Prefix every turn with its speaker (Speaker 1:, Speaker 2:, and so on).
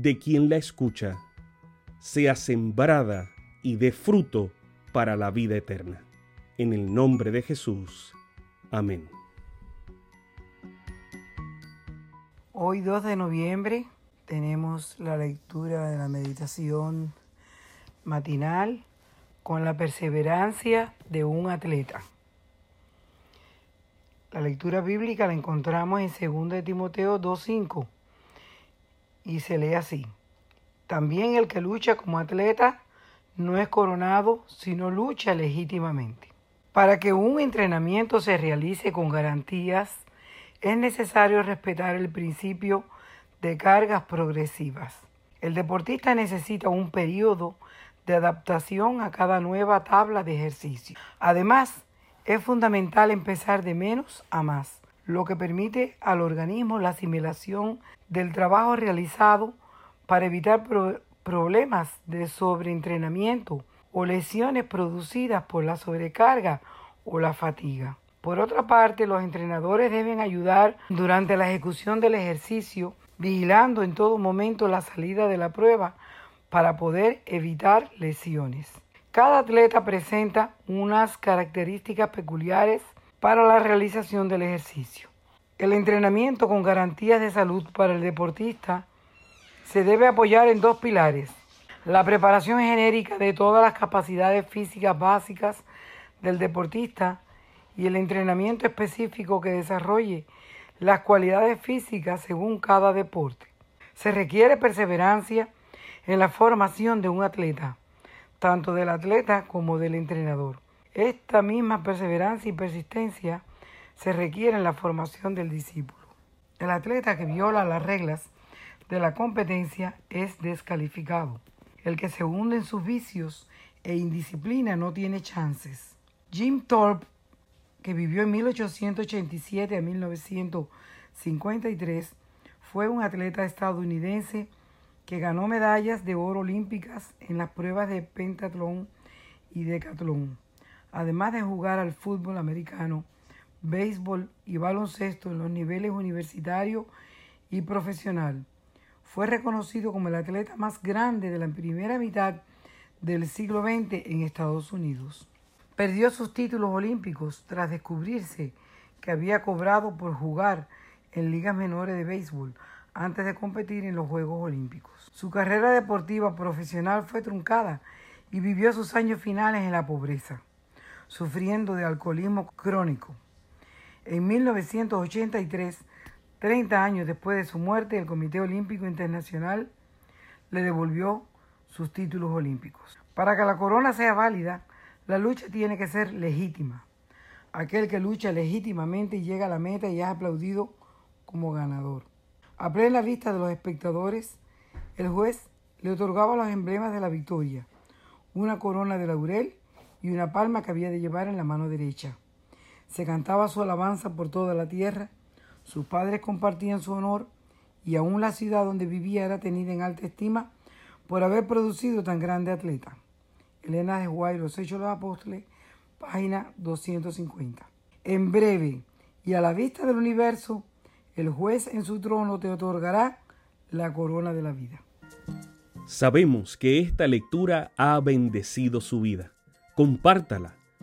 Speaker 1: de quien la escucha, sea sembrada y dé fruto para la vida eterna. En el nombre de Jesús. Amén.
Speaker 2: Hoy 2 de noviembre tenemos la lectura de la meditación matinal con la perseverancia de un atleta. La lectura bíblica la encontramos en 2 Timoteo 2.5 y se lee así. También el que lucha como atleta no es coronado, sino lucha legítimamente. Para que un entrenamiento se realice con garantías, es necesario respetar el principio de cargas progresivas. El deportista necesita un periodo de adaptación a cada nueva tabla de ejercicio. Además, es fundamental empezar de menos a más, lo que permite al organismo la asimilación del trabajo realizado para evitar problemas de sobreentrenamiento o lesiones producidas por la sobrecarga o la fatiga. Por otra parte, los entrenadores deben ayudar durante la ejecución del ejercicio, vigilando en todo momento la salida de la prueba para poder evitar lesiones. Cada atleta presenta unas características peculiares para la realización del ejercicio. El entrenamiento con garantías de salud para el deportista se debe apoyar en dos pilares. La preparación genérica de todas las capacidades físicas básicas del deportista y el entrenamiento específico que desarrolle las cualidades físicas según cada deporte. Se requiere perseverancia en la formación de un atleta tanto del atleta como del entrenador. Esta misma perseverancia y persistencia se requiere en la formación del discípulo. El atleta que viola las reglas de la competencia es descalificado. El que se hunde en sus vicios e indisciplina no tiene chances. Jim Thorpe, que vivió en 1887 a 1953, fue un atleta estadounidense que ganó medallas de oro olímpicas en las pruebas de pentatlón y decatlón, además de jugar al fútbol americano, béisbol y baloncesto en los niveles universitario y profesional. Fue reconocido como el atleta más grande de la primera mitad del siglo XX en Estados Unidos. Perdió sus títulos olímpicos tras descubrirse que había cobrado por jugar en ligas menores de béisbol antes de competir en los Juegos Olímpicos. Su carrera deportiva profesional fue truncada y vivió sus años finales en la pobreza, sufriendo de alcoholismo crónico. En 1983, 30 años después de su muerte, el Comité Olímpico Internacional le devolvió sus títulos olímpicos. Para que la corona sea válida, la lucha tiene que ser legítima. Aquel que lucha legítimamente llega a la meta y es aplaudido como ganador. A plena vista de los espectadores, el juez le otorgaba los emblemas de la victoria, una corona de laurel y una palma que había de llevar en la mano derecha. Se cantaba su alabanza por toda la tierra, sus padres compartían su honor y aún la ciudad donde vivía era tenida en alta estima por haber producido tan grande atleta. Elena de Guay, Los Hechos de los Apóstoles, página 250. En breve y a la vista del universo, el juez en su trono te otorgará la corona de la vida.
Speaker 1: Sabemos que esta lectura ha bendecido su vida. Compártala,